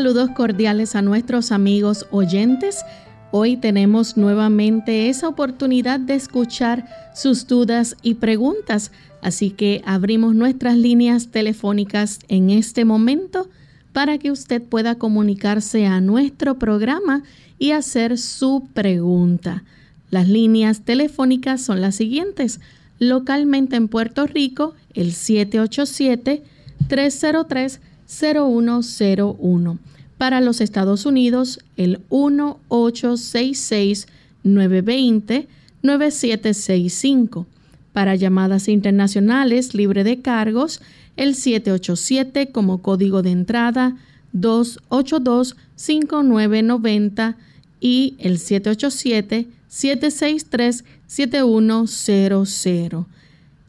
Saludos cordiales a nuestros amigos oyentes. Hoy tenemos nuevamente esa oportunidad de escuchar sus dudas y preguntas, así que abrimos nuestras líneas telefónicas en este momento para que usted pueda comunicarse a nuestro programa y hacer su pregunta. Las líneas telefónicas son las siguientes. Localmente en Puerto Rico, el 787 303 0101. Para los Estados Unidos, el 1866-920-9765. Para llamadas internacionales libre de cargos, el 787 como código de entrada 282-5990 y el 787-763-7100.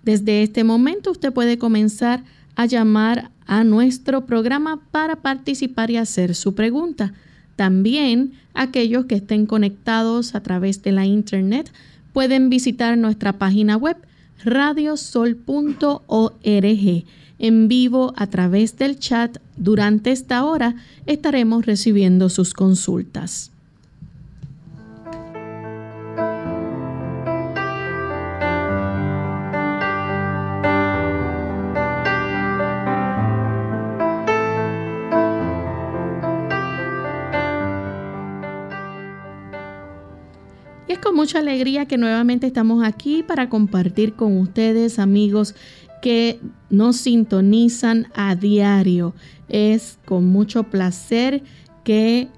Desde este momento usted puede comenzar a llamar a nuestro programa para participar y hacer su pregunta. También aquellos que estén conectados a través de la internet pueden visitar nuestra página web radiosol.org. En vivo a través del chat durante esta hora estaremos recibiendo sus consultas. Con mucha alegría que nuevamente estamos aquí para compartir con ustedes, amigos, que nos sintonizan a diario. Es con mucho placer que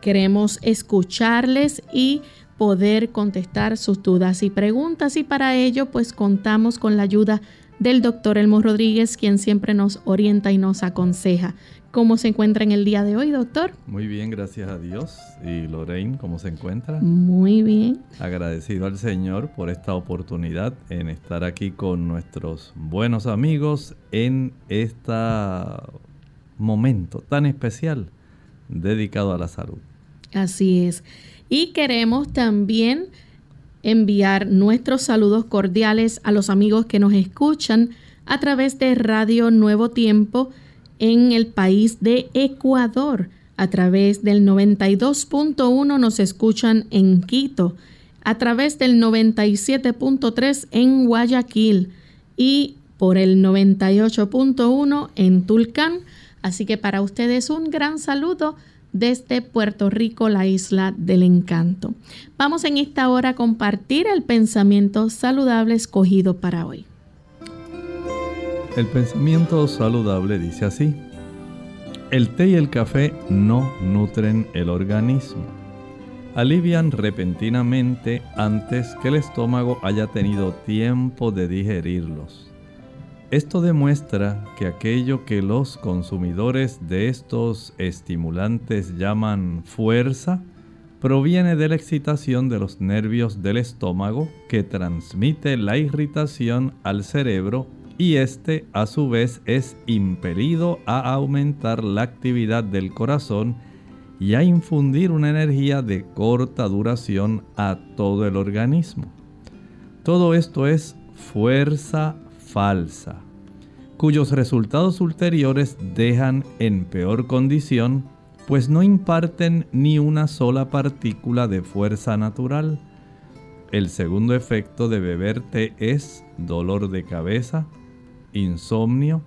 queremos escucharles y poder contestar sus dudas y preguntas y para ello pues contamos con la ayuda del doctor Elmo Rodríguez, quien siempre nos orienta y nos aconseja. ¿Cómo se encuentra en el día de hoy, doctor? Muy bien, gracias a Dios. ¿Y Lorraine, cómo se encuentra? Muy bien. Agradecido al Señor por esta oportunidad en estar aquí con nuestros buenos amigos en este momento tan especial dedicado a la salud. Así es. Y queremos también enviar nuestros saludos cordiales a los amigos que nos escuchan a través de Radio Nuevo Tiempo en el país de Ecuador. A través del 92.1 nos escuchan en Quito, a través del 97.3 en Guayaquil y por el 98.1 en Tulcán. Así que para ustedes un gran saludo desde Puerto Rico, la isla del encanto. Vamos en esta hora a compartir el pensamiento saludable escogido para hoy. El pensamiento saludable dice así, el té y el café no nutren el organismo. Alivian repentinamente antes que el estómago haya tenido tiempo de digerirlos. Esto demuestra que aquello que los consumidores de estos estimulantes llaman fuerza proviene de la excitación de los nervios del estómago que transmite la irritación al cerebro y este a su vez es impelido a aumentar la actividad del corazón y a infundir una energía de corta duración a todo el organismo. Todo esto es fuerza falsa. cuyos resultados ulteriores dejan en peor condición, pues no imparten ni una sola partícula de fuerza natural. El segundo efecto de beber té es dolor de cabeza, insomnio,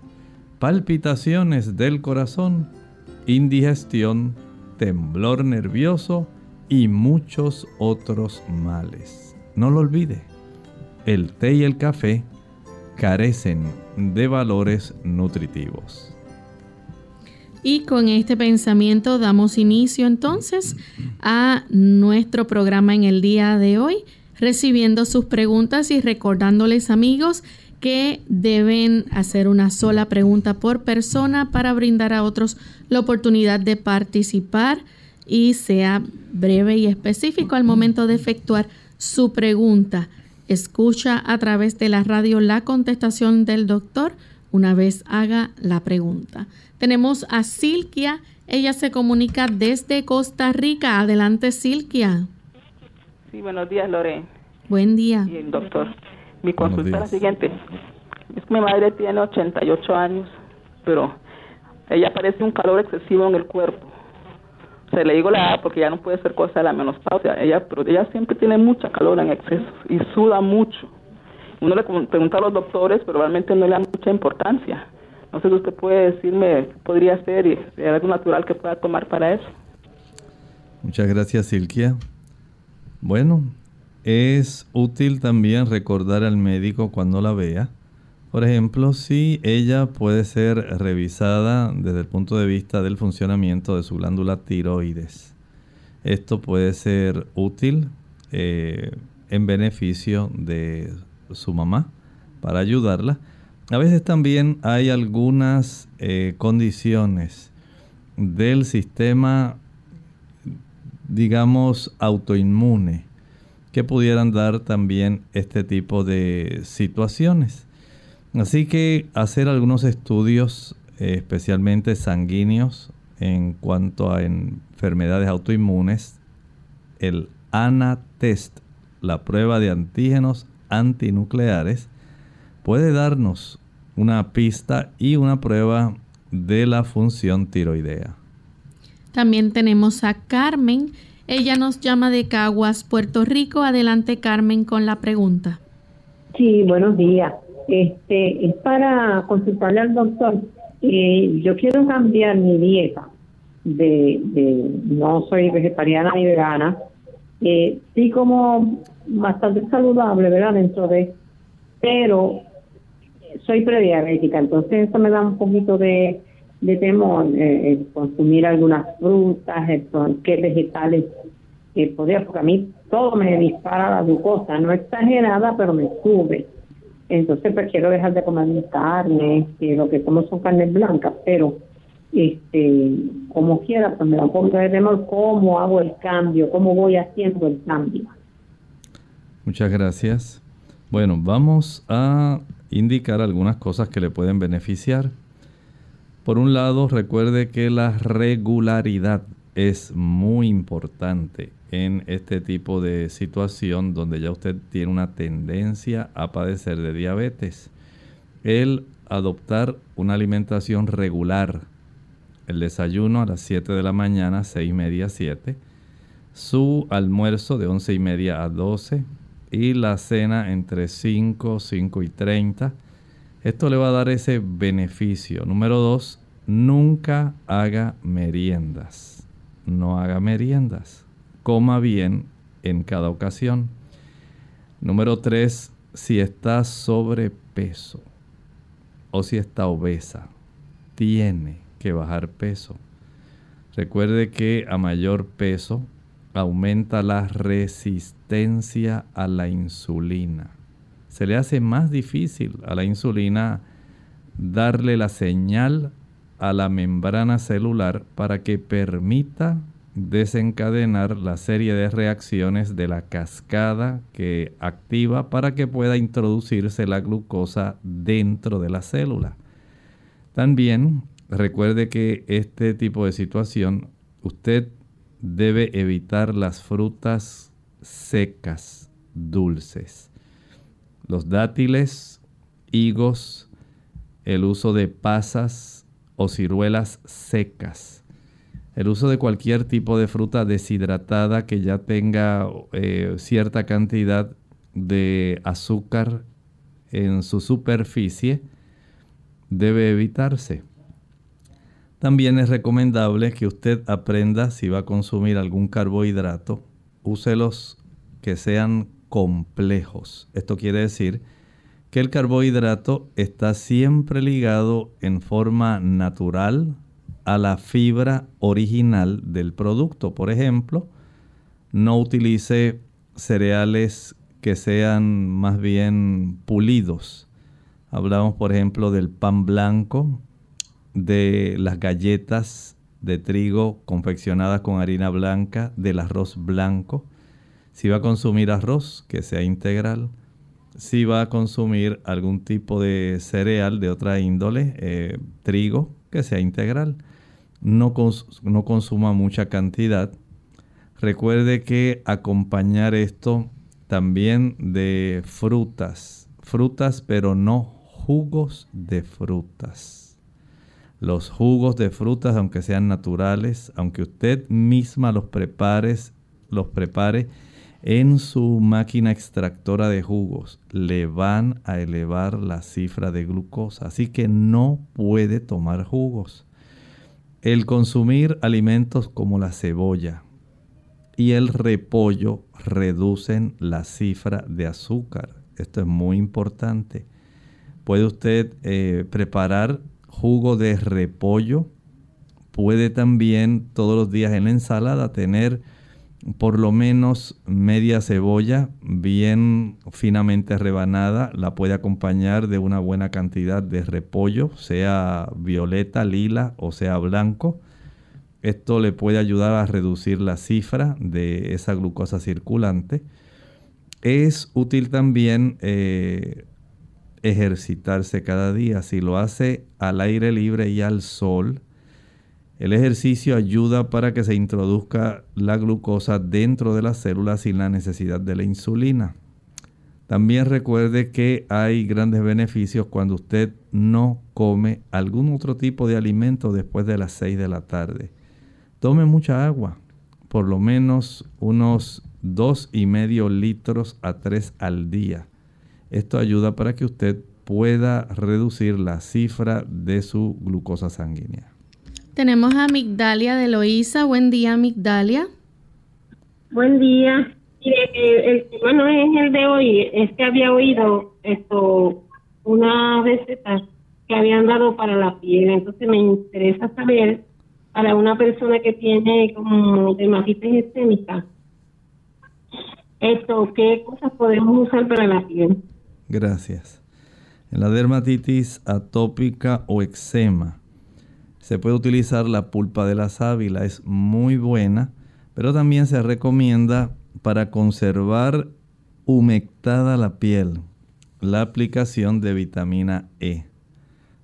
palpitaciones del corazón, indigestión, temblor nervioso y muchos otros males. No lo olvide, el té y el café carecen de valores nutritivos. Y con este pensamiento damos inicio entonces a nuestro programa en el día de hoy, recibiendo sus preguntas y recordándoles amigos que deben hacer una sola pregunta por persona para brindar a otros la oportunidad de participar y sea breve y específico al momento de efectuar su pregunta. Escucha a través de la radio la contestación del doctor una vez haga la pregunta. Tenemos a Silkia, ella se comunica desde Costa Rica. Adelante, Silkia. Sí, buenos días, Lorena. Buen día. Bien, doctor. Mi consulta es la siguiente. Es que mi madre tiene 88 años, pero ella parece un calor excesivo en el cuerpo. Se le digo la edad porque ya no puede ser cosa de la menopausia. Ella, pero ella siempre tiene mucha calor en exceso y suda mucho. Uno le pregunta a los doctores, pero realmente no le da mucha importancia. No sé si usted puede decirme qué podría ser y si algo natural que pueda tomar para eso. Muchas gracias, Silkia. Bueno, es útil también recordar al médico cuando la vea. Por ejemplo, si ella puede ser revisada desde el punto de vista del funcionamiento de su glándula tiroides. Esto puede ser útil eh, en beneficio de su mamá para ayudarla. A veces también hay algunas eh, condiciones del sistema, digamos, autoinmune que pudieran dar también este tipo de situaciones. Así que hacer algunos estudios, eh, especialmente sanguíneos, en cuanto a enfermedades autoinmunes, el ANA-test, la prueba de antígenos antinucleares, puede darnos una pista y una prueba de la función tiroidea. También tenemos a Carmen ella nos llama de Caguas, Puerto Rico. Adelante, Carmen, con la pregunta. Sí, buenos días. Este es para consultarle al doctor. Eh, yo quiero cambiar mi dieta. De, de no soy vegetariana ni vegana. Eh, sí como bastante saludable, ¿verdad? Dentro de, pero soy prediabética, entonces eso me da un poquito de de eh, consumir algunas frutas, qué vegetales eh, podría, porque a mí todo me dispara la glucosa, no exagerada, pero me sube. Entonces, pues quiero dejar de comer carne, que lo que como son carnes blancas, pero este como quiera, pues me da un poco de temor cómo hago el cambio, cómo voy haciendo el cambio. Muchas gracias. Bueno, vamos a indicar algunas cosas que le pueden beneficiar. Por un lado, recuerde que la regularidad es muy importante en este tipo de situación donde ya usted tiene una tendencia a padecer de diabetes. El adoptar una alimentación regular, el desayuno a las 7 de la mañana, 6 y media, 7, su almuerzo de 11 y media a 12 y la cena entre 5, 5 y 30 esto le va a dar ese beneficio. Número dos, nunca haga meriendas. No haga meriendas. Coma bien en cada ocasión. Número tres, si está sobrepeso o si está obesa, tiene que bajar peso. Recuerde que a mayor peso aumenta la resistencia a la insulina se le hace más difícil a la insulina darle la señal a la membrana celular para que permita desencadenar la serie de reacciones de la cascada que activa para que pueda introducirse la glucosa dentro de la célula. También recuerde que este tipo de situación usted debe evitar las frutas secas, dulces los dátiles, higos, el uso de pasas o ciruelas secas, el uso de cualquier tipo de fruta deshidratada que ya tenga eh, cierta cantidad de azúcar en su superficie debe evitarse. También es recomendable que usted aprenda si va a consumir algún carbohidrato, úselos que sean complejos. Esto quiere decir que el carbohidrato está siempre ligado en forma natural a la fibra original del producto. Por ejemplo, no utilice cereales que sean más bien pulidos. Hablamos, por ejemplo, del pan blanco, de las galletas de trigo confeccionadas con harina blanca, del arroz blanco. Si va a consumir arroz, que sea integral. Si va a consumir algún tipo de cereal de otra índole, eh, trigo, que sea integral. No, no consuma mucha cantidad. Recuerde que acompañar esto también de frutas. Frutas, pero no jugos de frutas. Los jugos de frutas, aunque sean naturales, aunque usted misma los prepare, los prepare en su máquina extractora de jugos, le van a elevar la cifra de glucosa. Así que no puede tomar jugos. El consumir alimentos como la cebolla, y el repollo reducen la cifra de azúcar. Esto es muy importante. Puede usted eh, preparar jugo de repollo. Puede también todos los días en la ensalada tener por lo menos media cebolla bien finamente rebanada. La puede acompañar de una buena cantidad de repollo, sea violeta, lila o sea blanco esto le puede ayudar a reducir la cifra de esa glucosa circulante. Es útil también eh, ejercitarse cada día. Si lo hace al aire libre y al sol, el ejercicio ayuda para que se introduzca la glucosa dentro de las células sin la necesidad de la insulina. También recuerde que hay grandes beneficios cuando usted no come algún otro tipo de alimento después de las 6 de la tarde. Tome mucha agua, por lo menos unos dos y medio litros a 3 al día. Esto ayuda para que usted pueda reducir la cifra de su glucosa sanguínea. Tenemos a Migdalia de Loíza. Buen día, Migdalia. Buen día. el tema no es el de hoy, es que había oído esto, una receta que habían dado para la piel, entonces me interesa saber para una persona que tiene como dermatitis sistémica. Esto, ¿qué cosas podemos usar para la piel? Gracias. En la dermatitis atópica o eczema se puede utilizar la pulpa de la sábila, es muy buena, pero también se recomienda para conservar humectada la piel la aplicación de vitamina E.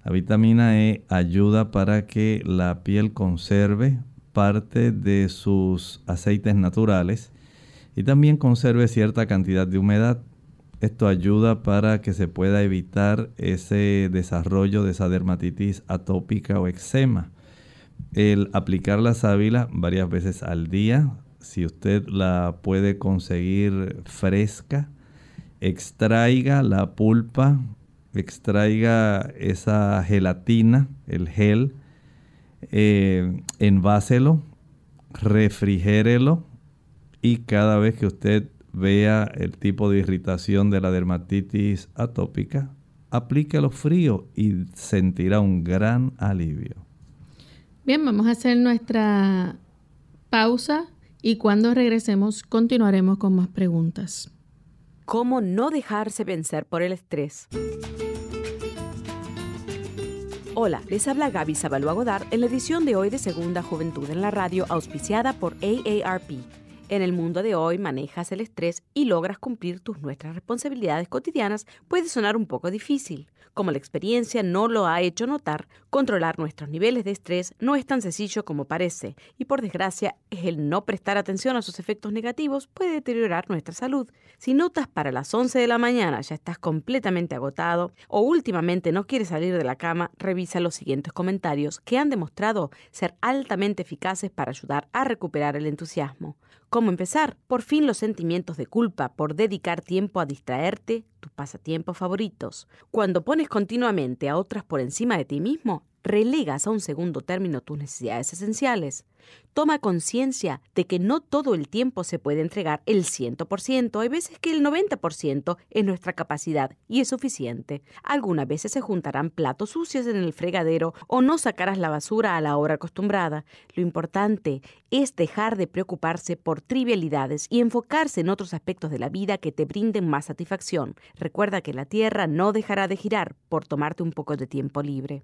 La vitamina E ayuda para que la piel conserve parte de sus aceites naturales y también conserve cierta cantidad de humedad. Esto ayuda para que se pueda evitar ese desarrollo de esa dermatitis atópica o eczema. El aplicar la sábila varias veces al día, si usted la puede conseguir fresca, extraiga la pulpa extraiga esa gelatina, el gel, eh, enváselo, refrigérelo y cada vez que usted vea el tipo de irritación de la dermatitis atópica, aplíquelo frío y sentirá un gran alivio. Bien, vamos a hacer nuestra pausa y cuando regresemos continuaremos con más preguntas. ¿Cómo no dejarse vencer por el estrés? Hola, les habla Gaby Zabalúa Godard en la edición de hoy de Segunda Juventud en la Radio, auspiciada por AARP. En el mundo de hoy manejas el estrés y logras cumplir tus nuestras responsabilidades cotidianas, puede sonar un poco difícil. Como la experiencia no lo ha hecho notar, controlar nuestros niveles de estrés no es tan sencillo como parece, y por desgracia, el no prestar atención a sus efectos negativos puede deteriorar nuestra salud. Si notas para las 11 de la mañana ya estás completamente agotado o últimamente no quieres salir de la cama, revisa los siguientes comentarios que han demostrado ser altamente eficaces para ayudar a recuperar el entusiasmo. ¿Cómo empezar? Por fin los sentimientos de culpa por dedicar tiempo a distraerte, tus pasatiempos favoritos. Cuando pones continuamente a otras por encima de ti mismo, relegas a un segundo término tus necesidades esenciales. Toma conciencia de que no todo el tiempo se puede entregar el 100%, hay veces que el 90% es nuestra capacidad y es suficiente. Algunas veces se juntarán platos sucios en el fregadero o no sacarás la basura a la hora acostumbrada. Lo importante es dejar de preocuparse por trivialidades y enfocarse en otros aspectos de la vida que te brinden más satisfacción. Recuerda que la Tierra no dejará de girar por tomarte un poco de tiempo libre.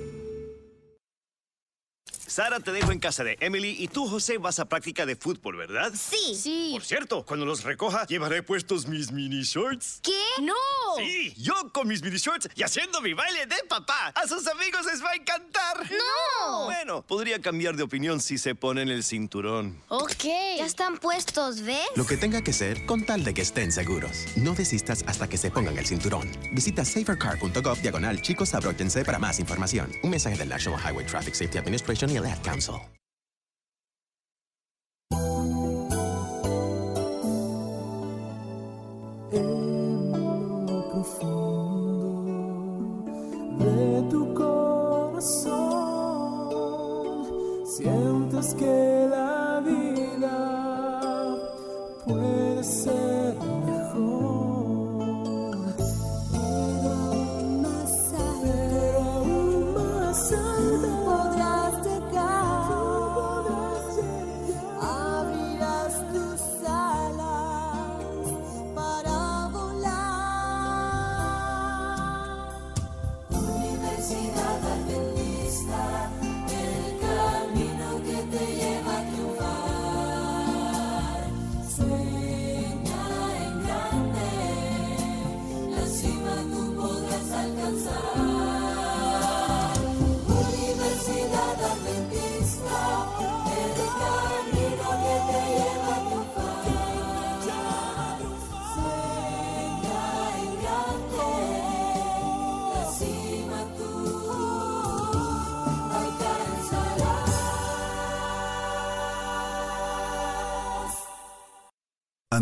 Sara te dejo en casa de Emily y tú, José, vas a práctica de fútbol, ¿verdad? Sí. Sí. Por cierto, cuando los recoja, llevaré puestos mis mini shorts. ¿Qué? ¡No! Sí, yo con mis mini shorts y haciendo mi baile de papá. A sus amigos les va a encantar. ¡No! Bueno, podría cambiar de opinión si se ponen el cinturón. Ok. Ya están puestos, ¿ves? Lo que tenga que ser con tal de que estén seguros. No desistas hasta que se pongan el cinturón. Visita safercar.gov diagonal chicos abróchense para más información. Un mensaje del National Highway Traffic Safety Administration y el Ad Council.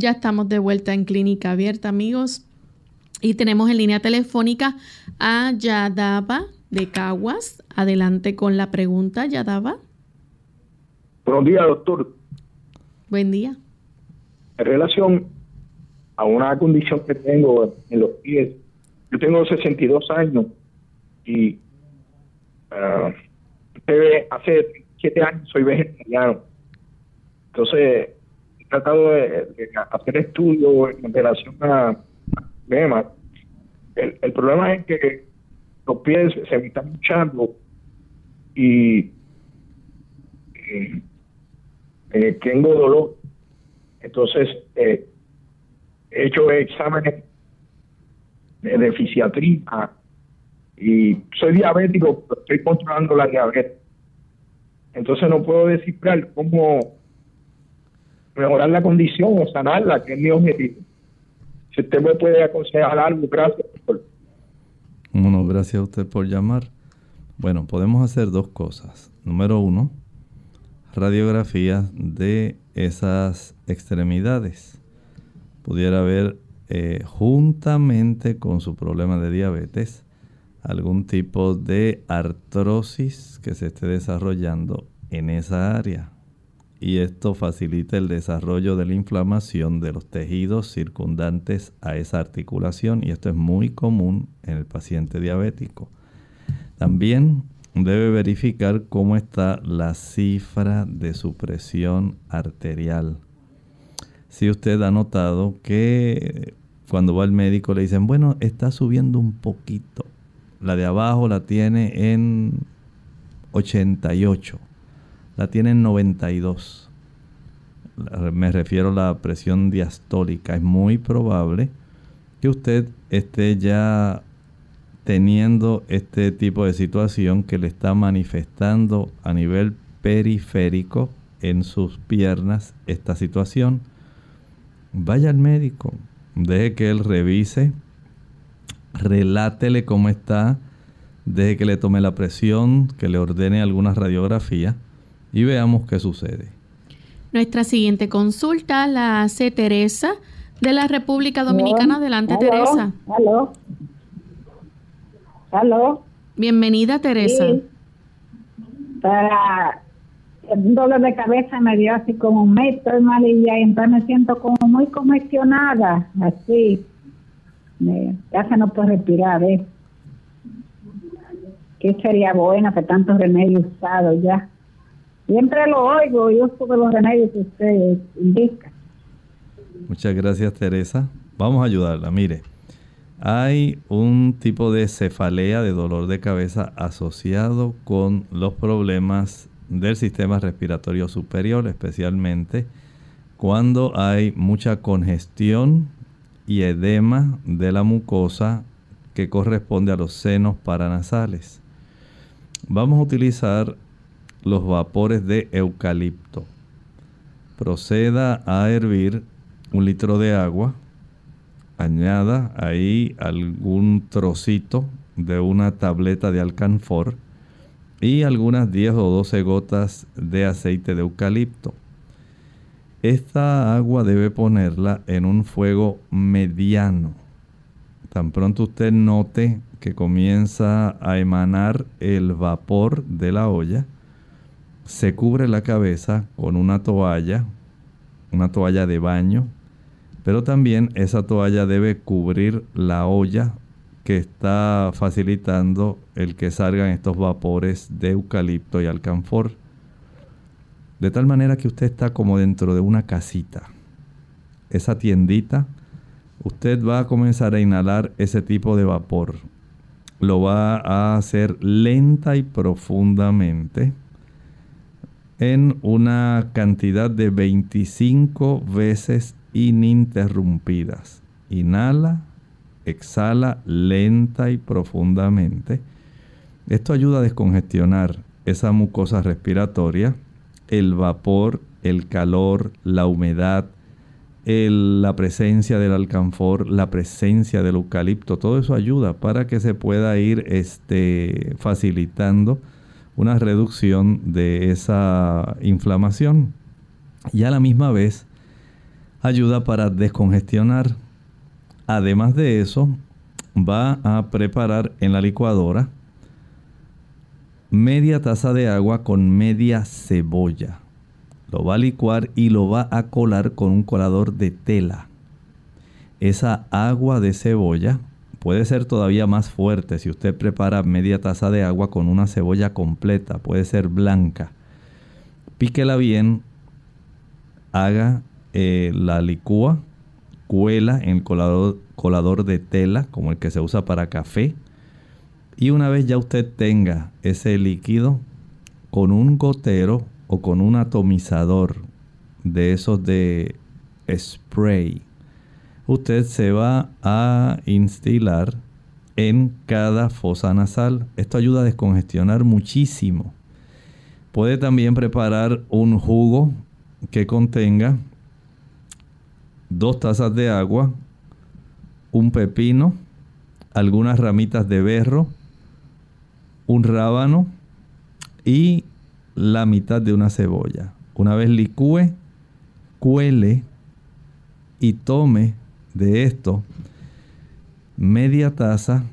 Ya estamos de vuelta en Clínica Abierta, amigos. Y tenemos en línea telefónica a Yadaba de Caguas. Adelante con la pregunta, Yadaba. Buenos días, doctor. Buen día. En relación a una condición que tengo en los pies, yo tengo 62 años y usted hace 7 años soy vegetariano. Entonces, tratado de, hacer estudios en relación a problemas. El, el problema es que los pies se me están hinchando y eh, eh, tengo dolor. Entonces, eh, he hecho exámenes de, de fisiatría y soy diabético, pero estoy controlando la diabetes. Entonces no puedo descifrar cómo mejorar la condición o sanarla, que es mi objetivo. Si usted me puede aconsejar algo, gracias. Bueno, gracias a usted por llamar. Bueno, podemos hacer dos cosas. Número uno, radiografías de esas extremidades. Pudiera haber eh, juntamente con su problema de diabetes, algún tipo de artrosis que se esté desarrollando en esa área. Y esto facilita el desarrollo de la inflamación de los tejidos circundantes a esa articulación y esto es muy común en el paciente diabético. También debe verificar cómo está la cifra de su presión arterial. Si usted ha notado que cuando va al médico le dicen, bueno, está subiendo un poquito. La de abajo la tiene en 88, la tiene en 92. Me refiero a la presión diastólica. Es muy probable que usted esté ya teniendo este tipo de situación que le está manifestando a nivel periférico en sus piernas esta situación. Vaya al médico, deje que él revise, relátele cómo está, deje que le tome la presión, que le ordene alguna radiografía y veamos qué sucede. Nuestra siguiente consulta la hace Teresa de la República Dominicana. Adelante, Teresa. Aló. Aló. Bienvenida, Teresa. Sí. Para un dolor de cabeza me dio así como un mes, estoy mal y ya, entonces me siento como muy congestionada, así. Me, ya se no puedo respirar, ¿ves? ¿Qué sería bueno que tantos remedios usados ya? Siempre lo oigo, yo uso los remedios que usted indica. Muchas gracias, Teresa. Vamos a ayudarla. Mire, hay un tipo de cefalea, de dolor de cabeza asociado con los problemas del sistema respiratorio superior, especialmente cuando hay mucha congestión y edema de la mucosa que corresponde a los senos paranasales. Vamos a utilizar los vapores de eucalipto. Proceda a hervir un litro de agua. Añada ahí algún trocito de una tableta de alcanfor y algunas 10 o 12 gotas de aceite de eucalipto. Esta agua debe ponerla en un fuego mediano. Tan pronto usted note que comienza a emanar el vapor de la olla, se cubre la cabeza con una toalla, una toalla de baño, pero también esa toalla debe cubrir la olla que está facilitando el que salgan estos vapores de eucalipto y alcanfor. De tal manera que usted está como dentro de una casita. Esa tiendita, usted va a comenzar a inhalar ese tipo de vapor. Lo va a hacer lenta y profundamente en una cantidad de 25 veces ininterrumpidas. Inhala, exhala lenta y profundamente. Esto ayuda a descongestionar esa mucosa respiratoria, el vapor, el calor, la humedad, la presencia del alcanfor, la presencia del eucalipto, todo eso ayuda para que se pueda ir este, facilitando una reducción de esa inflamación. Y a la misma vez ayuda para descongestionar Además de eso, va a preparar en la licuadora media taza de agua con media cebolla. Lo va a licuar y lo va a colar con un colador de tela. Esa agua de cebolla puede ser todavía más fuerte si usted prepara media taza de agua con una cebolla completa, puede ser blanca. Píquela bien, haga eh, la licúa cuela en el colador, colador de tela, como el que se usa para café. Y una vez ya usted tenga ese líquido, con un gotero o con un atomizador de esos de spray, usted se va a instilar en cada fosa nasal. Esto ayuda a descongestionar muchísimo. Puede también preparar un jugo que contenga dos tazas de agua, un pepino, algunas ramitas de berro, un rábano y la mitad de una cebolla. Una vez licúe, cuele y tome de esto, media taza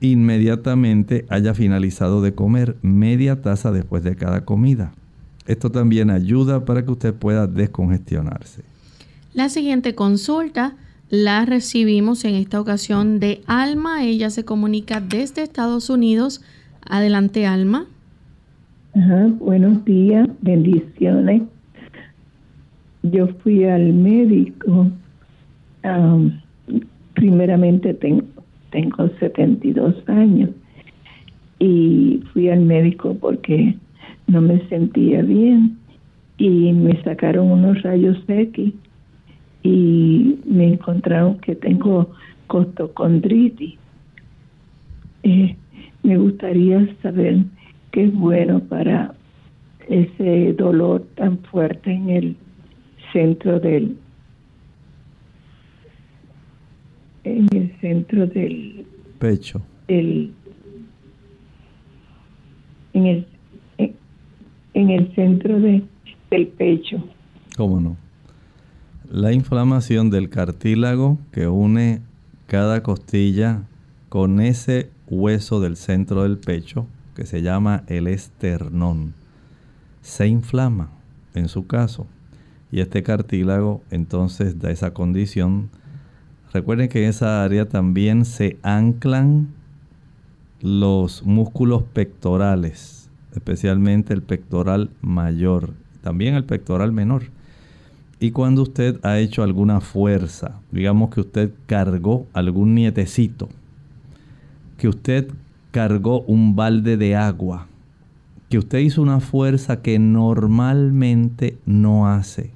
inmediatamente haya finalizado de comer, media taza después de cada comida. Esto también ayuda para que usted pueda descongestionarse. La siguiente consulta la recibimos en esta ocasión de Alma. Ella se comunica desde Estados Unidos. Adelante, Alma. Ajá, buenos días, bendiciones. Yo fui al médico. Am, primeramente tengo, tengo 72 años y fui al médico porque no me sentía bien y me sacaron unos rayos X y me encontraron que tengo costocondritis. Eh, me gustaría saber qué es bueno para ese dolor tan fuerte en el centro del en el centro del, Pecho. del en el en, en el centro de, del pecho ¿Cómo no? La inflamación del cartílago que une cada costilla con ese hueso del centro del pecho que se llama el esternón se inflama en su caso y este cartílago entonces da esa condición. Recuerden que en esa área también se anclan los músculos pectorales, especialmente el pectoral mayor, también el pectoral menor. Y cuando usted ha hecho alguna fuerza, digamos que usted cargó algún nietecito, que usted cargó un balde de agua, que usted hizo una fuerza que normalmente no hace.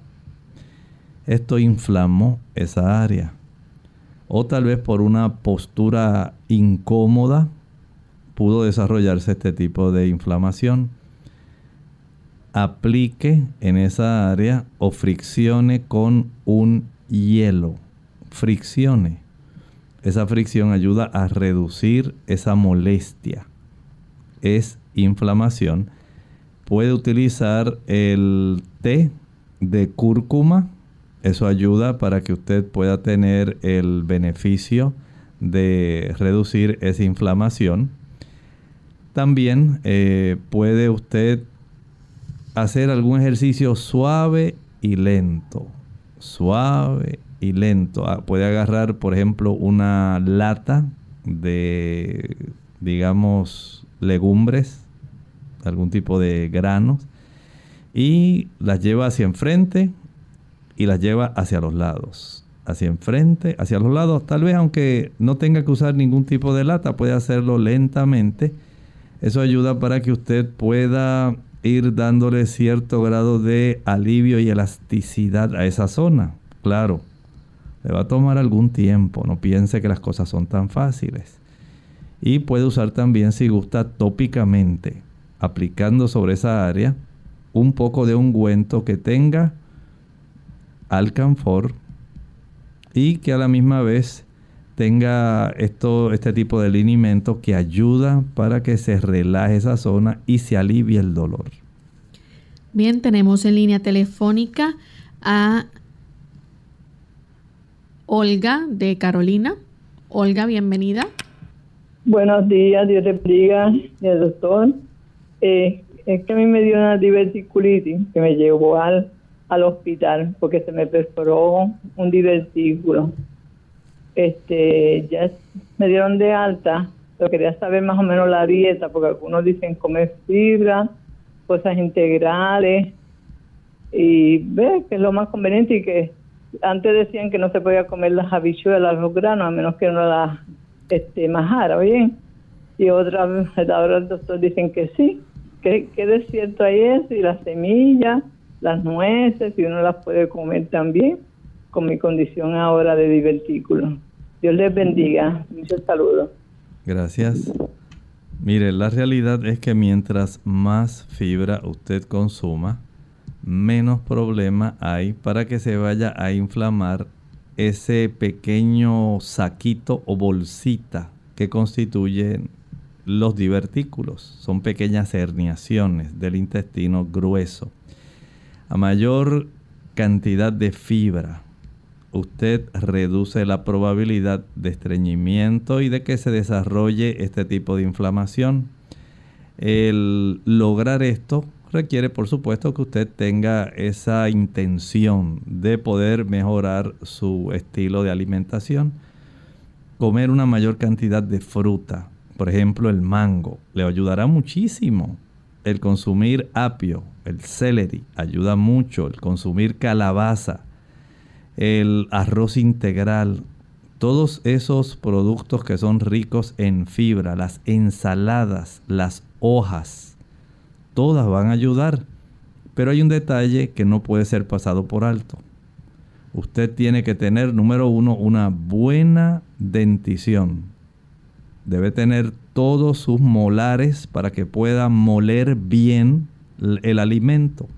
Esto inflamó esa área. O tal vez por una postura incómoda pudo desarrollarse este tipo de inflamación. Aplique en esa área o friccione con un hielo. Friccione. Esa fricción ayuda a reducir esa molestia. Es inflamación. Puede utilizar el té de cúrcuma. Eso ayuda para que usted pueda tener el beneficio de reducir esa inflamación. También eh, puede usted hacer algún ejercicio suave y lento. Suave y lento. Ah, Puede agarrar, por ejemplo, una lata de, digamos, legumbres, algún tipo de granos, y las lleva hacia enfrente y las lleva hacia los lados. Hacia enfrente, hacia los lados. Tal vez aunque no tenga que usar ningún tipo de lata, puede hacerlo lentamente. Eso ayuda para que usted pueda ir dándole cierto grado de alivio y elasticidad a esa zona. Claro, le va a tomar algún tiempo. No piense que las cosas son tan fáciles. Y puede usar también, si gusta, tópicamente, aplicando sobre esa área un poco de ungüento que tenga alcanfor y que a la misma vez tenga esto, este tipo de linimento que ayuda para que se relaje esa zona y se alivie el dolor. Bien, tenemos en línea telefónica a Olga de Carolina. Olga, bienvenida. Buenos días, Dios te bendiga, el doctor. Eh, es que a mí me dio una diverticulitis que me llevó al, al hospital porque se me perforó un divertículo. Este, ya me dieron de alta, pero quería saber más o menos la dieta porque algunos dicen comer fibra, cosas integrales y ve que es lo más conveniente y que antes decían que no se podía comer las habichuelas, los granos, a menos que no las este, majara, bien. Y otra vez, ahora el doctor dicen que sí, que, que de cierto hay eso, y las semillas, las nueces, y uno las puede comer también, con mi condición ahora de divertículo. Dios les bendiga. Muchos saludos. Gracias. Mire, la realidad es que mientras más fibra usted consuma, menos problema hay para que se vaya a inflamar ese pequeño saquito o bolsita que constituyen los divertículos. Son pequeñas herniaciones del intestino grueso. A mayor cantidad de fibra usted reduce la probabilidad de estreñimiento y de que se desarrolle este tipo de inflamación. El lograr esto requiere, por supuesto, que usted tenga esa intención de poder mejorar su estilo de alimentación. Comer una mayor cantidad de fruta, por ejemplo el mango, le ayudará muchísimo. El consumir apio, el celery, ayuda mucho. El consumir calabaza, el arroz integral, todos esos productos que son ricos en fibra, las ensaladas, las hojas, todas van a ayudar. Pero hay un detalle que no puede ser pasado por alto. Usted tiene que tener, número uno, una buena dentición. Debe tener todos sus molares para que pueda moler bien el alimento.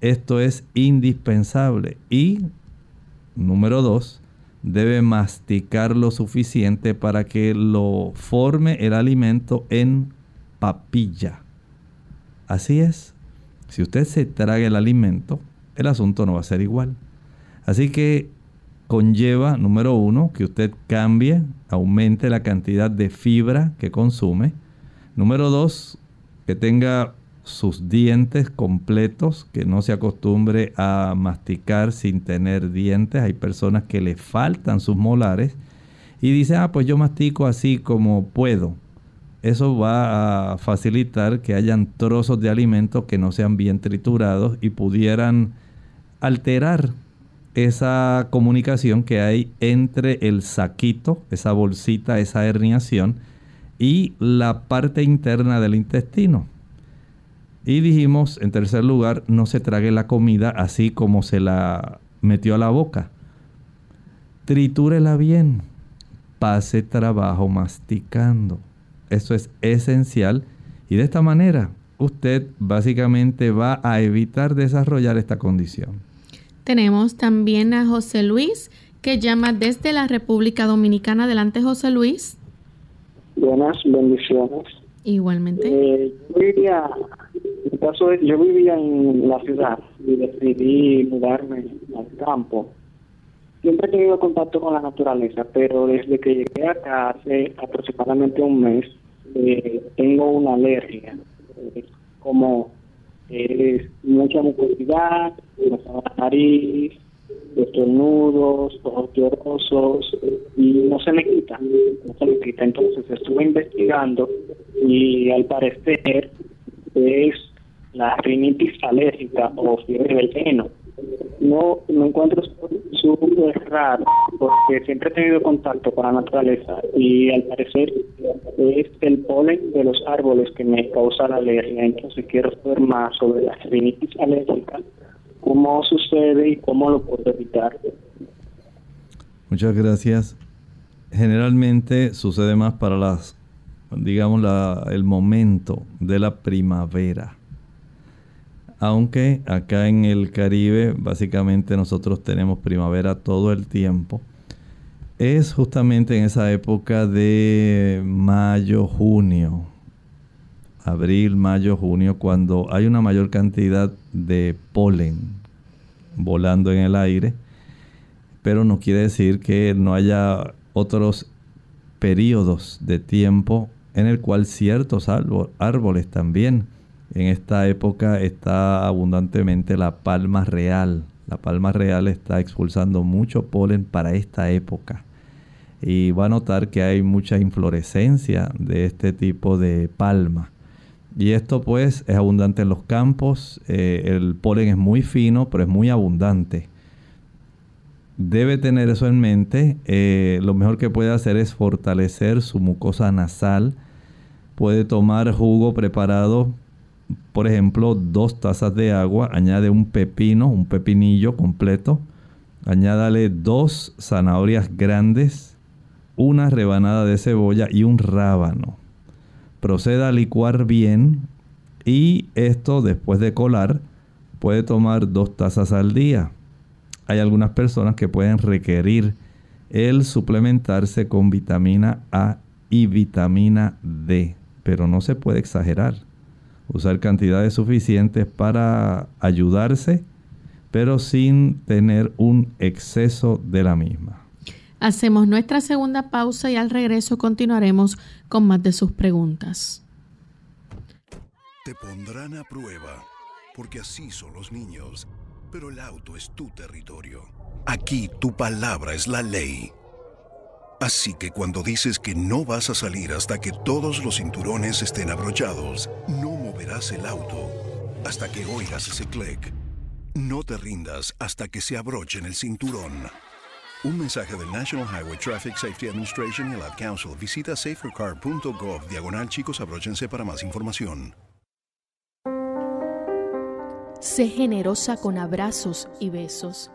Esto es indispensable. Y, número dos, debe masticar lo suficiente para que lo forme el alimento en papilla. Así es. Si usted se traga el alimento, el asunto no va a ser igual. Así que conlleva, número uno, que usted cambie, aumente la cantidad de fibra que consume. Número dos, que tenga sus dientes completos, que no se acostumbre a masticar sin tener dientes. Hay personas que le faltan sus molares y dice, ah, pues yo mastico así como puedo. Eso va a facilitar que hayan trozos de alimento que no sean bien triturados y pudieran alterar esa comunicación que hay entre el saquito, esa bolsita, esa herniación y la parte interna del intestino. Y dijimos, en tercer lugar, no se trague la comida así como se la metió a la boca. Tritúrela bien. Pase trabajo masticando. Eso es esencial. Y de esta manera, usted básicamente va a evitar desarrollar esta condición. Tenemos también a José Luis, que llama desde la República Dominicana. Adelante, José Luis. Buenas bendiciones. Igualmente. Eh, yo vivía, en caso yo vivía en la ciudad y decidí mudarme al campo. Siempre he tenido contacto con la naturaleza, pero desde que llegué acá hace aproximadamente un mes, eh, tengo una alergia. Eh, como es mucha mucosidad, la nariz, estornudos, ojos llorosos y no se me quita, no se me quita. Entonces estuve investigando y al parecer es la rinitis alérgica o fiebre del heno. No me encuentro súper raro porque siempre he tenido contacto con la naturaleza y al parecer es el polen de los árboles que me causa la alergia. Entonces quiero saber más sobre la rinitis alérgica cómo sucede y cómo lo puedo evitar. Muchas gracias. Generalmente sucede más para las, digamos, la, el momento de la primavera. Aunque acá en el Caribe básicamente nosotros tenemos primavera todo el tiempo. Es justamente en esa época de mayo, junio, abril, mayo, junio, cuando hay una mayor cantidad de polen volando en el aire, pero no quiere decir que no haya otros periodos de tiempo en el cual ciertos árboles también. En esta época está abundantemente la palma real. La palma real está expulsando mucho polen para esta época. Y va a notar que hay mucha inflorescencia de este tipo de palma. Y esto pues es abundante en los campos, eh, el polen es muy fino, pero es muy abundante. Debe tener eso en mente. Eh, lo mejor que puede hacer es fortalecer su mucosa nasal. Puede tomar jugo preparado, por ejemplo, dos tazas de agua. Añade un pepino, un pepinillo completo. Añádale dos zanahorias grandes, una rebanada de cebolla y un rábano proceda a licuar bien y esto después de colar puede tomar dos tazas al día. Hay algunas personas que pueden requerir el suplementarse con vitamina A y vitamina D, pero no se puede exagerar. Usar cantidades suficientes para ayudarse, pero sin tener un exceso de la misma. Hacemos nuestra segunda pausa y al regreso continuaremos con más de sus preguntas. Te pondrán a prueba, porque así son los niños. Pero el auto es tu territorio. Aquí tu palabra es la ley. Así que cuando dices que no vas a salir hasta que todos los cinturones estén abrochados, no el auto hasta que oigas ese clic. No te rindas hasta que se abrochen el cinturón. Un mensaje del National Highway Traffic Safety Administration y el Ad Council. Visita safercar.gov diagonal chicos abróchense para más información. Sé generosa con abrazos y besos.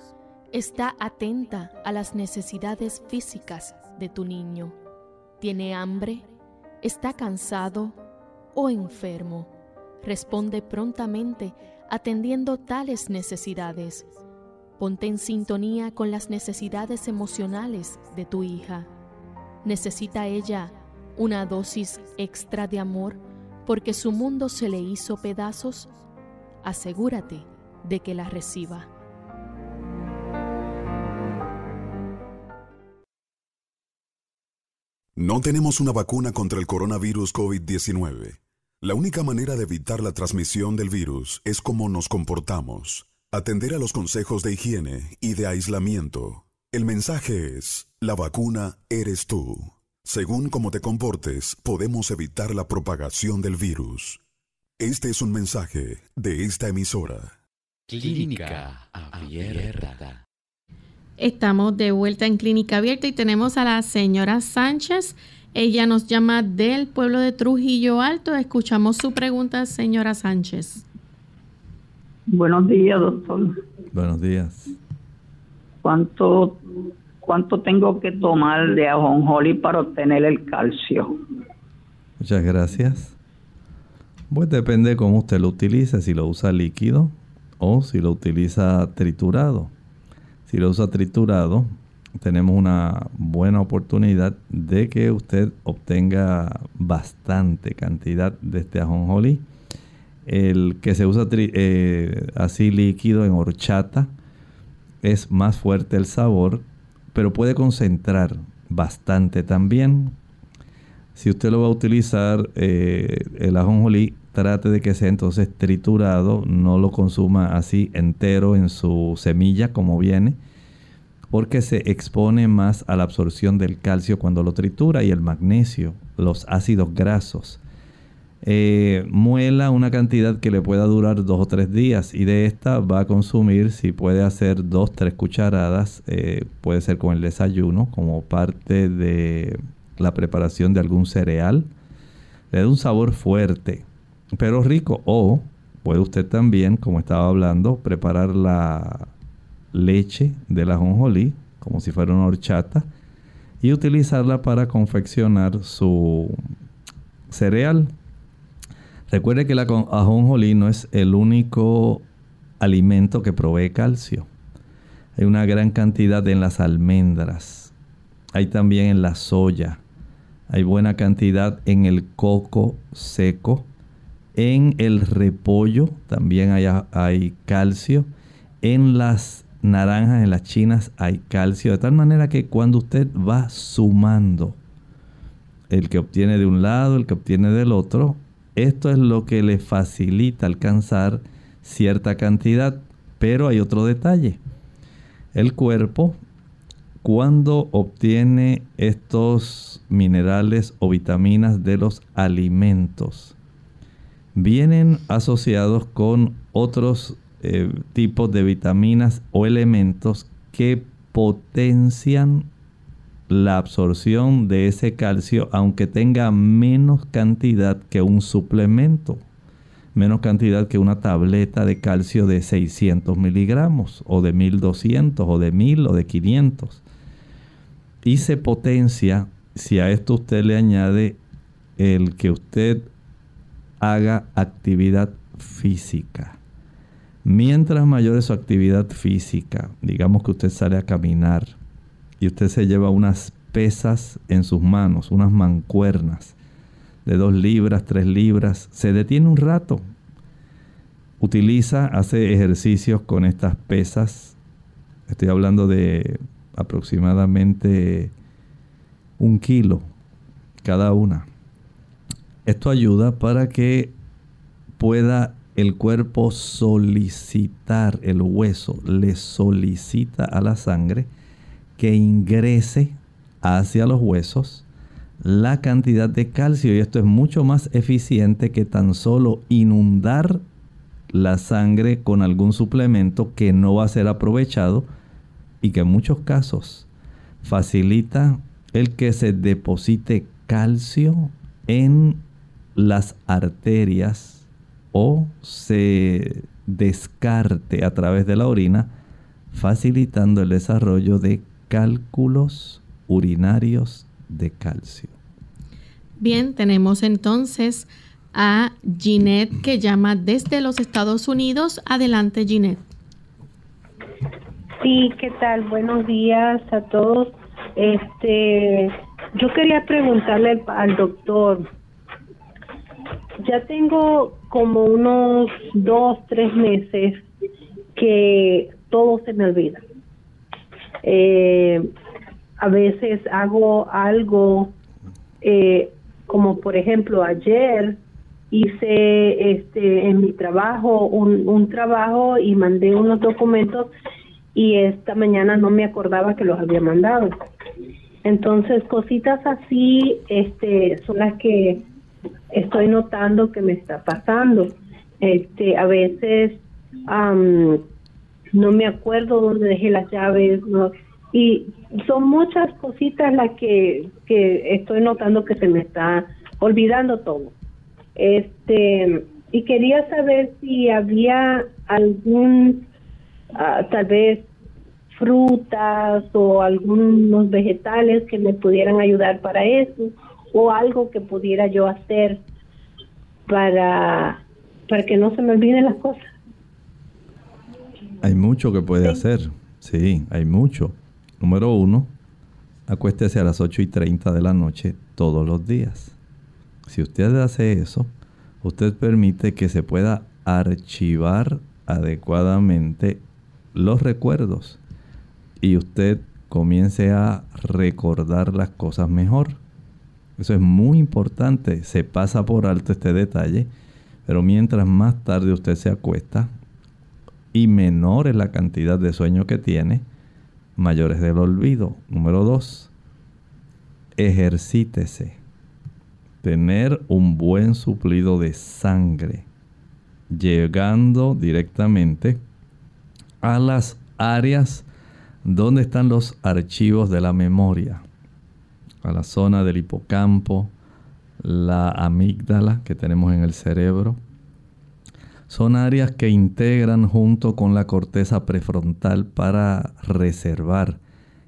Está atenta a las necesidades físicas de tu niño. ¿Tiene hambre? ¿Está cansado o enfermo? Responde prontamente atendiendo tales necesidades. Ponte en sintonía con las necesidades emocionales de tu hija. ¿Necesita ella una dosis extra de amor porque su mundo se le hizo pedazos? Asegúrate de que la reciba. No tenemos una vacuna contra el coronavirus COVID-19. La única manera de evitar la transmisión del virus es cómo nos comportamos, atender a los consejos de higiene y de aislamiento. El mensaje es, la vacuna eres tú. Según cómo te comportes, podemos evitar la propagación del virus. Este es un mensaje de esta emisora. Clínica Abierta. Estamos de vuelta en Clínica Abierta y tenemos a la señora Sánchez. Ella nos llama del pueblo de Trujillo Alto. Escuchamos su pregunta, señora Sánchez. Buenos días, doctor. Buenos días. ¿Cuánto, cuánto tengo que tomar de ajonjolí para obtener el calcio? Muchas gracias. Pues depende de cómo usted lo utilice, si lo usa líquido o si lo utiliza triturado. Si lo usa triturado, tenemos una buena oportunidad de que usted obtenga bastante cantidad de este ajonjolí. El que se usa eh, así líquido en horchata es más fuerte el sabor, pero puede concentrar bastante también. Si usted lo va a utilizar, eh, el ajonjolí, trate de que sea entonces triturado, no lo consuma así entero en su semilla como viene porque se expone más a la absorción del calcio cuando lo tritura y el magnesio, los ácidos grasos. Eh, muela una cantidad que le pueda durar dos o tres días y de esta va a consumir si puede hacer dos, tres cucharadas, eh, puede ser con el desayuno como parte de la preparación de algún cereal. Le da un sabor fuerte, pero rico. O puede usted también, como estaba hablando, preparar la leche de la ajonjolí, como si fuera una horchata, y utilizarla para confeccionar su cereal. Recuerde que la ajonjolí no es el único alimento que provee calcio. Hay una gran cantidad en las almendras. Hay también en la soya. Hay buena cantidad en el coco seco. En el repollo también hay, hay calcio. En las naranjas, en las chinas hay calcio, de tal manera que cuando usted va sumando el que obtiene de un lado, el que obtiene del otro, esto es lo que le facilita alcanzar cierta cantidad. Pero hay otro detalle. El cuerpo, cuando obtiene estos minerales o vitaminas de los alimentos, vienen asociados con otros tipos de vitaminas o elementos que potencian la absorción de ese calcio aunque tenga menos cantidad que un suplemento, menos cantidad que una tableta de calcio de 600 miligramos o de 1200 o de 1000 o de 500. Y se potencia si a esto usted le añade el que usted haga actividad física. Mientras mayor es su actividad física, digamos que usted sale a caminar y usted se lleva unas pesas en sus manos, unas mancuernas de dos libras, tres libras, se detiene un rato utiliza, hace ejercicios con estas pesas. Estoy hablando de aproximadamente un kilo cada una. Esto ayuda para que pueda el cuerpo solicitar, el hueso le solicita a la sangre que ingrese hacia los huesos la cantidad de calcio y esto es mucho más eficiente que tan solo inundar la sangre con algún suplemento que no va a ser aprovechado y que en muchos casos facilita el que se deposite calcio en las arterias o se descarte a través de la orina, facilitando el desarrollo de cálculos urinarios de calcio. Bien, tenemos entonces a Ginette que llama desde los Estados Unidos. Adelante, Ginette. Sí, ¿qué tal? Buenos días a todos. Este, yo quería preguntarle al, al doctor. Ya tengo como unos dos, tres meses que todo se me olvida. Eh, a veces hago algo, eh, como por ejemplo ayer hice este en mi trabajo un, un trabajo y mandé unos documentos y esta mañana no me acordaba que los había mandado. Entonces, cositas así este son las que estoy notando que me está pasando. Este, a veces am, no me acuerdo dónde dejé las llaves, y son muchas cositas las que, que estoy notando que se me está olvidando todo. Este, y quería saber si había algún, ah, tal vez, frutas o algunos vegetales que me pudieran ayudar para eso o algo que pudiera yo hacer para, para que no se me olviden las cosas. Hay mucho que puede hacer, sí, hay mucho. Número uno, acuéstese a las 8 y 30 de la noche todos los días. Si usted hace eso, usted permite que se pueda archivar adecuadamente los recuerdos y usted comience a recordar las cosas mejor. Eso es muy importante. Se pasa por alto este detalle, pero mientras más tarde usted se acuesta y menor es la cantidad de sueño que tiene, mayores del olvido. Número dos, ejercítese. Tener un buen suplido de sangre, llegando directamente a las áreas donde están los archivos de la memoria, a la zona del hipocampo, la amígdala que tenemos en el cerebro, son áreas que integran junto con la corteza prefrontal para reservar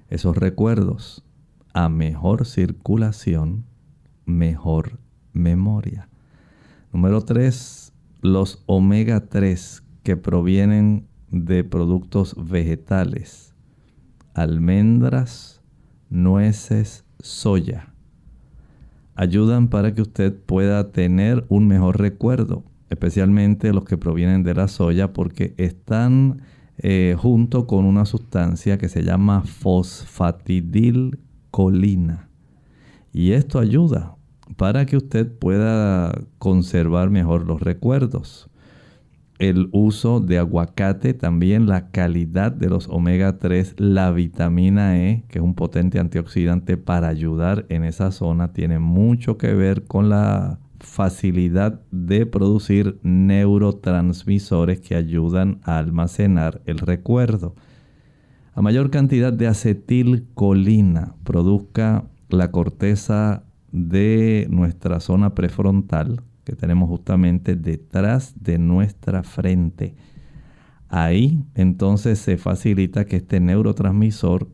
esos recuerdos a mejor circulación, mejor memoria. Número 3, los omega 3 que provienen de productos vegetales, almendras, nueces, soya. Ayudan para que usted pueda tener un mejor recuerdo especialmente los que provienen de la soya, porque están eh, junto con una sustancia que se llama fosfatidilcolina. Y esto ayuda para que usted pueda conservar mejor los recuerdos. El uso de aguacate, también la calidad de los omega 3, la vitamina E, que es un potente antioxidante para ayudar en esa zona, tiene mucho que ver con la facilidad de producir neurotransmisores que ayudan a almacenar el recuerdo. A mayor cantidad de acetilcolina produzca la corteza de nuestra zona prefrontal, que tenemos justamente detrás de nuestra frente. Ahí entonces se facilita que este neurotransmisor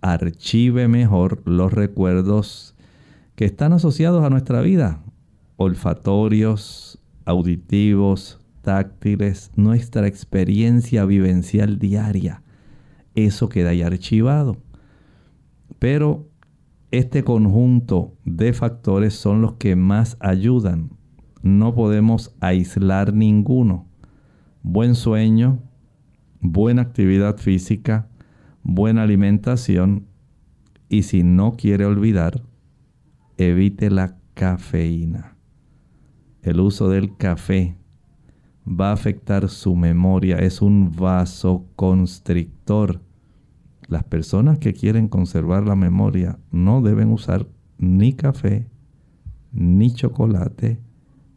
archive mejor los recuerdos que están asociados a nuestra vida, olfatorios, auditivos, táctiles, nuestra experiencia vivencial diaria. Eso queda ahí archivado. Pero este conjunto de factores son los que más ayudan. No podemos aislar ninguno. buen sueño, buena actividad física, buena alimentación y si no quiere olvidar, evite la cafeína. El uso del café va a afectar su memoria, es un vasoconstrictor. Las personas que quieren conservar la memoria no deben usar ni café, ni chocolate,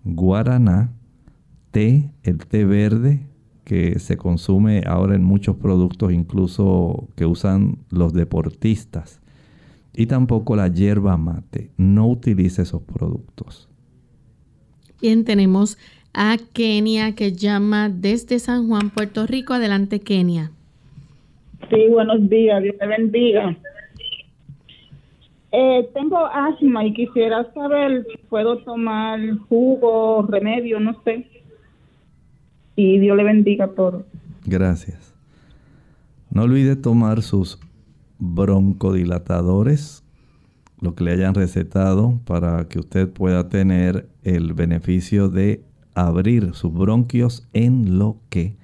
guaraná, té, el té verde que se consume ahora en muchos productos, incluso que usan los deportistas. Y tampoco la hierba mate. No utilice esos productos. Bien, tenemos a Kenia que llama desde San Juan, Puerto Rico. Adelante, Kenia. Sí, buenos días. Dios te bendiga. Eh, tengo asma y quisiera saber si puedo tomar jugo, remedio, no sé. Y Dios le bendiga por. Gracias. No olvide tomar sus broncodilatadores, lo que le hayan recetado para que usted pueda tener el beneficio de abrir sus bronquios en lo que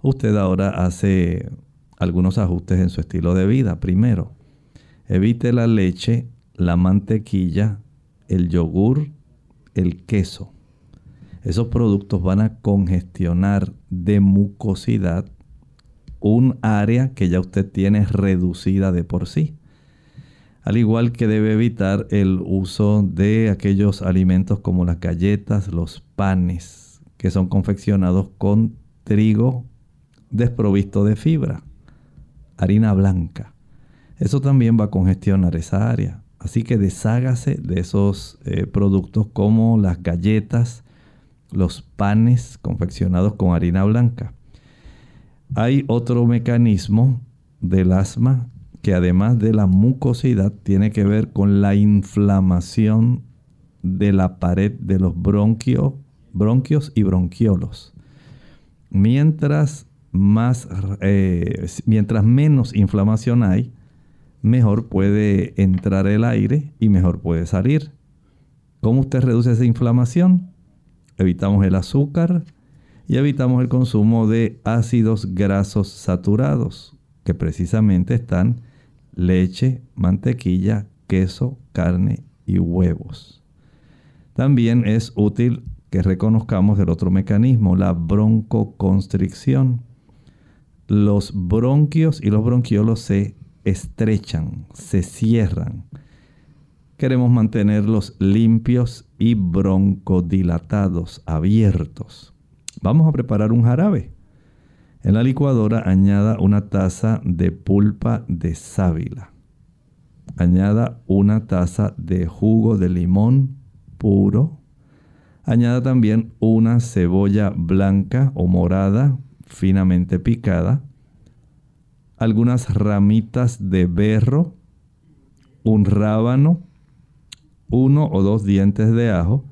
usted ahora hace algunos ajustes en su estilo de vida. Primero, evite la leche, la mantequilla, el yogur, el queso. Esos productos van a congestionar de mucosidad un área que ya usted tiene reducida de por sí. Al igual que debe evitar el uso de aquellos alimentos como las galletas, los panes, que son confeccionados con trigo desprovisto de fibra, harina blanca. Eso también va a congestionar esa área. Así que deshágase de esos eh, productos como las galletas, los panes confeccionados con harina blanca. Hay otro mecanismo del asma que además de la mucosidad tiene que ver con la inflamación de la pared de los bronquios y bronquiolos. Mientras, más, eh, mientras menos inflamación hay, mejor puede entrar el aire y mejor puede salir. ¿Cómo usted reduce esa inflamación? Evitamos el azúcar y evitamos el consumo de ácidos grasos saturados, que precisamente están leche, mantequilla, queso, carne y huevos. También es útil que reconozcamos el otro mecanismo, la broncoconstricción. Los bronquios y los bronquiolos se estrechan, se cierran. Queremos mantenerlos limpios y broncodilatados, abiertos. Vamos a preparar un jarabe. En la licuadora añada una taza de pulpa de sábila. Añada una taza de jugo de limón puro. Añada también una cebolla blanca o morada finamente picada. Algunas ramitas de berro. Un rábano. Uno o dos dientes de ajo.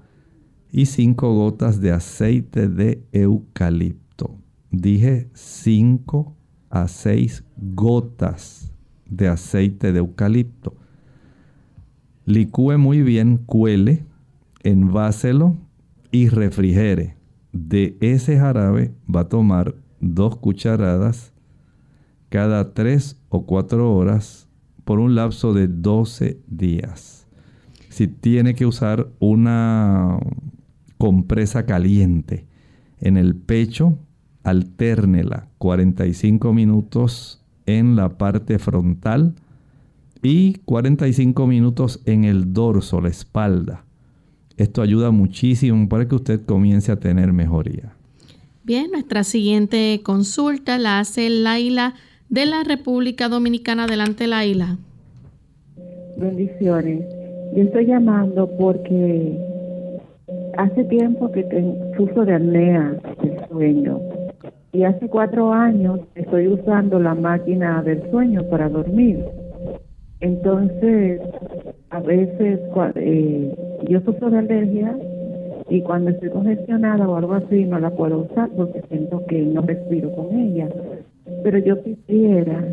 Y cinco gotas de aceite de eucalipto dije 5 a 6 gotas de aceite de eucalipto. Licúe muy bien, cuele, enváselo y refrigere. De ese jarabe va a tomar dos cucharadas cada 3 o 4 horas por un lapso de 12 días. Si tiene que usar una compresa caliente en el pecho, altérnela 45 minutos en la parte frontal y 45 minutos en el dorso, la espalda. Esto ayuda muchísimo para que usted comience a tener mejoría. Bien, nuestra siguiente consulta la hace Laila de la República Dominicana. Adelante, Laila. Bendiciones. Yo estoy llamando porque hace tiempo que sufro de apnea del sueño y hace cuatro años estoy usando la máquina del sueño para dormir. Entonces, a veces eh, yo sufro de alergia y cuando estoy congestionada o algo así no la puedo usar porque siento que no respiro con ella. Pero yo quisiera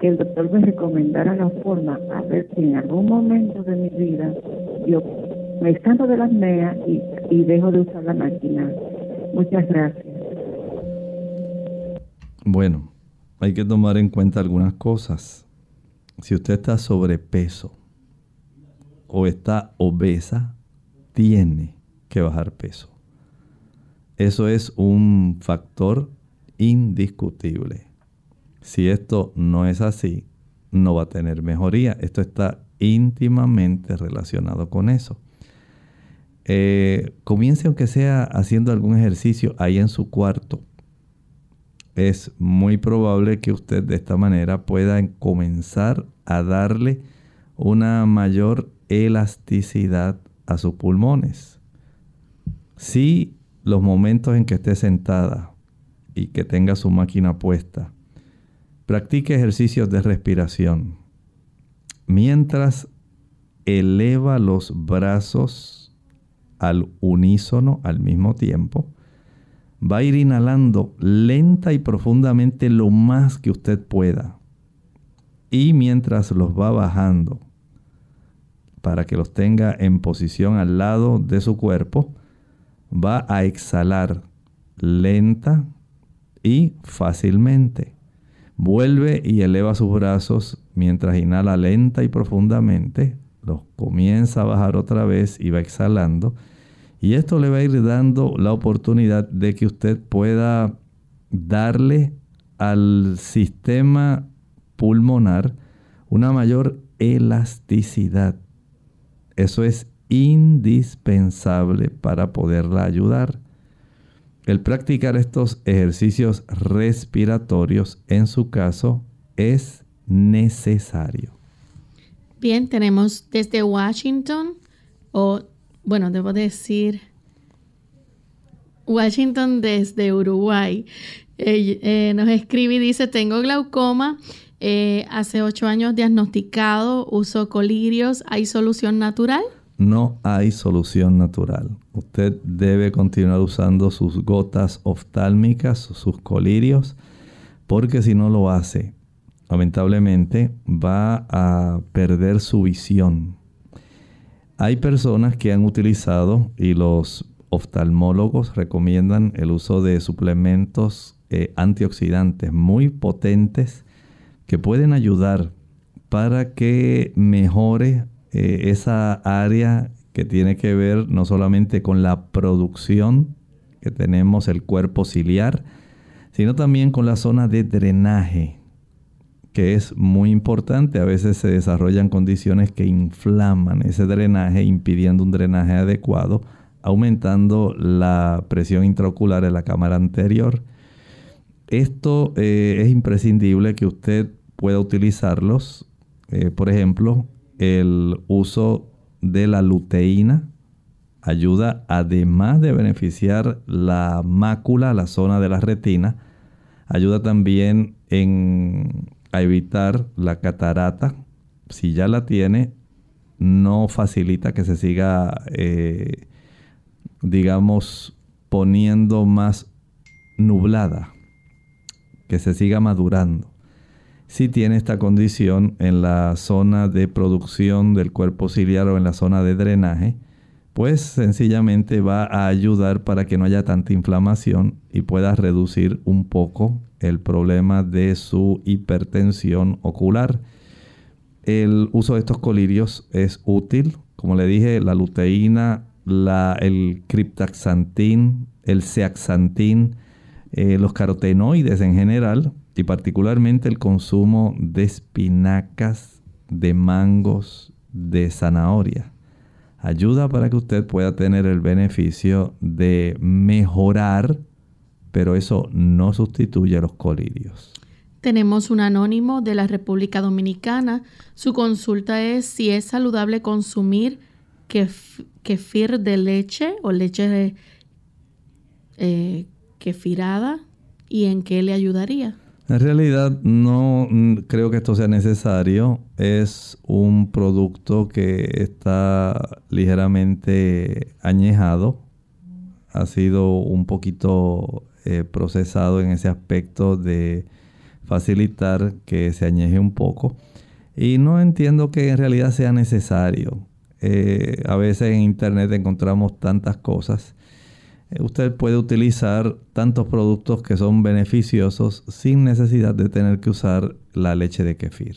que el doctor me recomendara la forma a ver si en algún momento de mi vida yo me canso de la apnea y, y dejo de usar la máquina. Muchas gracias. Bueno, hay que tomar en cuenta algunas cosas. Si usted está sobrepeso o está obesa, tiene que bajar peso. Eso es un factor indiscutible. Si esto no es así, no va a tener mejoría. Esto está íntimamente relacionado con eso. Eh, comience aunque sea haciendo algún ejercicio ahí en su cuarto. Es muy probable que usted de esta manera pueda comenzar a darle una mayor elasticidad a sus pulmones. Si los momentos en que esté sentada y que tenga su máquina puesta, practique ejercicios de respiración mientras eleva los brazos al unísono al mismo tiempo. Va a ir inhalando lenta y profundamente lo más que usted pueda. Y mientras los va bajando, para que los tenga en posición al lado de su cuerpo, va a exhalar lenta y fácilmente. Vuelve y eleva sus brazos mientras inhala lenta y profundamente. Los comienza a bajar otra vez y va exhalando. Y esto le va a ir dando la oportunidad de que usted pueda darle al sistema pulmonar una mayor elasticidad. Eso es indispensable para poderla ayudar. El practicar estos ejercicios respiratorios en su caso es necesario. Bien, tenemos desde Washington, o bueno, debo decir Washington desde Uruguay. Eh, nos escribe y dice, tengo glaucoma, eh, hace ocho años diagnosticado, uso colirios, ¿hay solución natural? No hay solución natural. Usted debe continuar usando sus gotas oftálmicas, sus colirios, porque si no lo hace, lamentablemente va a perder su visión. Hay personas que han utilizado y los oftalmólogos recomiendan el uso de suplementos eh, antioxidantes muy potentes que pueden ayudar para que mejore eh, esa área que tiene que ver no solamente con la producción que tenemos el cuerpo ciliar, sino también con la zona de drenaje, que es muy importante. A veces se desarrollan condiciones que inflaman ese drenaje, impidiendo un drenaje adecuado, aumentando la presión intraocular en la cámara anterior. Esto eh, es imprescindible que usted pueda utilizarlos. Eh, por ejemplo, el uso de la luteína ayuda, además de beneficiar la mácula, la zona de la retina, ayuda también en, a evitar la catarata. Si ya la tiene, no facilita que se siga, eh, digamos, poniendo más nublada, que se siga madurando si tiene esta condición en la zona de producción del cuerpo ciliar o en la zona de drenaje, pues sencillamente va a ayudar para que no haya tanta inflamación y pueda reducir un poco el problema de su hipertensión ocular. El uso de estos colirios es útil, como le dije, la luteína, el criptaxantín, el zeaxantín, eh, los carotenoides en general y particularmente el consumo de espinacas, de mangos, de zanahoria. Ayuda para que usted pueda tener el beneficio de mejorar, pero eso no sustituye a los colirios. Tenemos un anónimo de la República Dominicana. Su consulta es si es saludable consumir kefir de leche o leche eh, kefirada y en qué le ayudaría. En realidad no mm, creo que esto sea necesario. Es un producto que está ligeramente añejado. Ha sido un poquito eh, procesado en ese aspecto de facilitar que se añeje un poco. Y no entiendo que en realidad sea necesario. Eh, a veces en internet encontramos tantas cosas usted puede utilizar tantos productos que son beneficiosos sin necesidad de tener que usar la leche de kefir.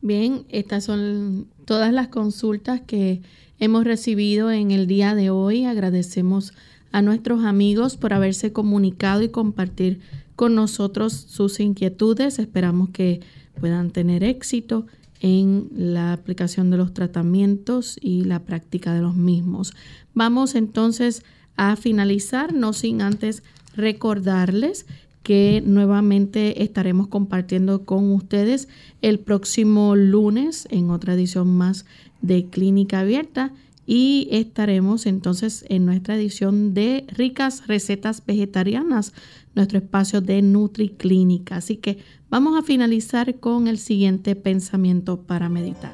Bien, estas son todas las consultas que hemos recibido en el día de hoy. Agradecemos a nuestros amigos por haberse comunicado y compartir con nosotros sus inquietudes. Esperamos que puedan tener éxito en la aplicación de los tratamientos y la práctica de los mismos. Vamos entonces a finalizar, no sin antes recordarles que nuevamente estaremos compartiendo con ustedes el próximo lunes en otra edición más de Clínica Abierta y estaremos entonces en nuestra edición de ricas recetas vegetarianas, nuestro espacio de NutriClínica. Así que vamos a finalizar con el siguiente pensamiento para meditar.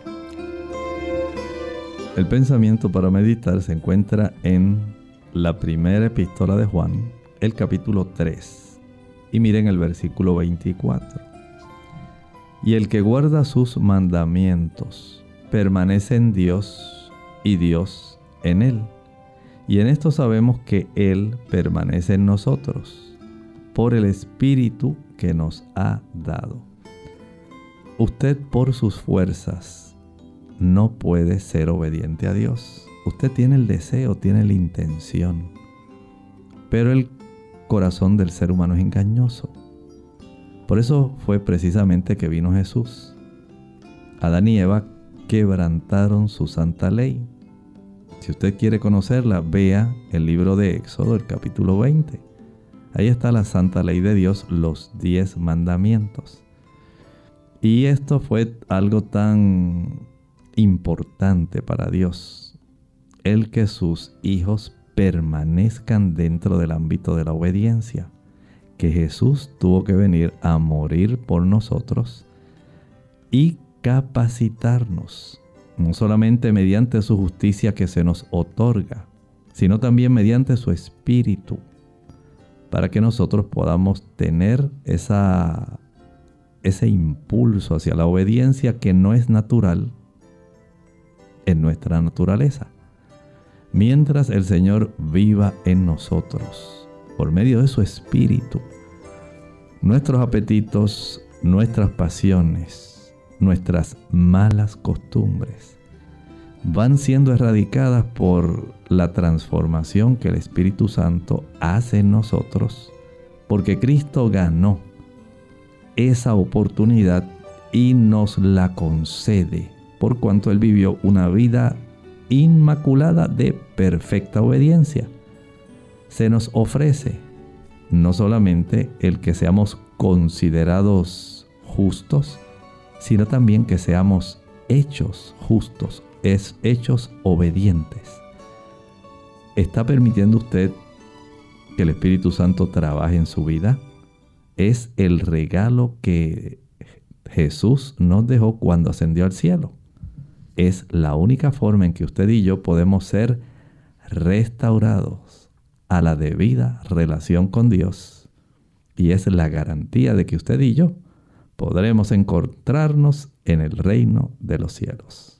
El pensamiento para meditar se encuentra en la primera epístola de Juan, el capítulo 3 y miren el versículo 24. Y el que guarda sus mandamientos permanece en Dios y Dios en él. Y en esto sabemos que Él permanece en nosotros por el Espíritu que nos ha dado. Usted por sus fuerzas no puede ser obediente a Dios. Usted tiene el deseo, tiene la intención. Pero el corazón del ser humano es engañoso. Por eso fue precisamente que vino Jesús. Adán y Eva quebrantaron su santa ley. Si usted quiere conocerla, vea el libro de Éxodo, el capítulo 20. Ahí está la santa ley de Dios, los diez mandamientos. Y esto fue algo tan importante para Dios, el que sus hijos permanezcan dentro del ámbito de la obediencia, que Jesús tuvo que venir a morir por nosotros y capacitarnos, no solamente mediante su justicia que se nos otorga, sino también mediante su espíritu, para que nosotros podamos tener ese impulso hacia la obediencia que no es natural en nuestra naturaleza mientras el Señor viva en nosotros, por medio de su Espíritu. Nuestros apetitos, nuestras pasiones, nuestras malas costumbres van siendo erradicadas por la transformación que el Espíritu Santo hace en nosotros, porque Cristo ganó esa oportunidad y nos la concede, por cuanto Él vivió una vida inmaculada de perfecta obediencia. Se nos ofrece no solamente el que seamos considerados justos, sino también que seamos hechos justos, es hechos obedientes. ¿Está permitiendo usted que el Espíritu Santo trabaje en su vida? Es el regalo que Jesús nos dejó cuando ascendió al cielo es la única forma en que usted y yo podemos ser restaurados a la debida relación con Dios. Y es la garantía de que usted y yo podremos encontrarnos en el reino de los cielos.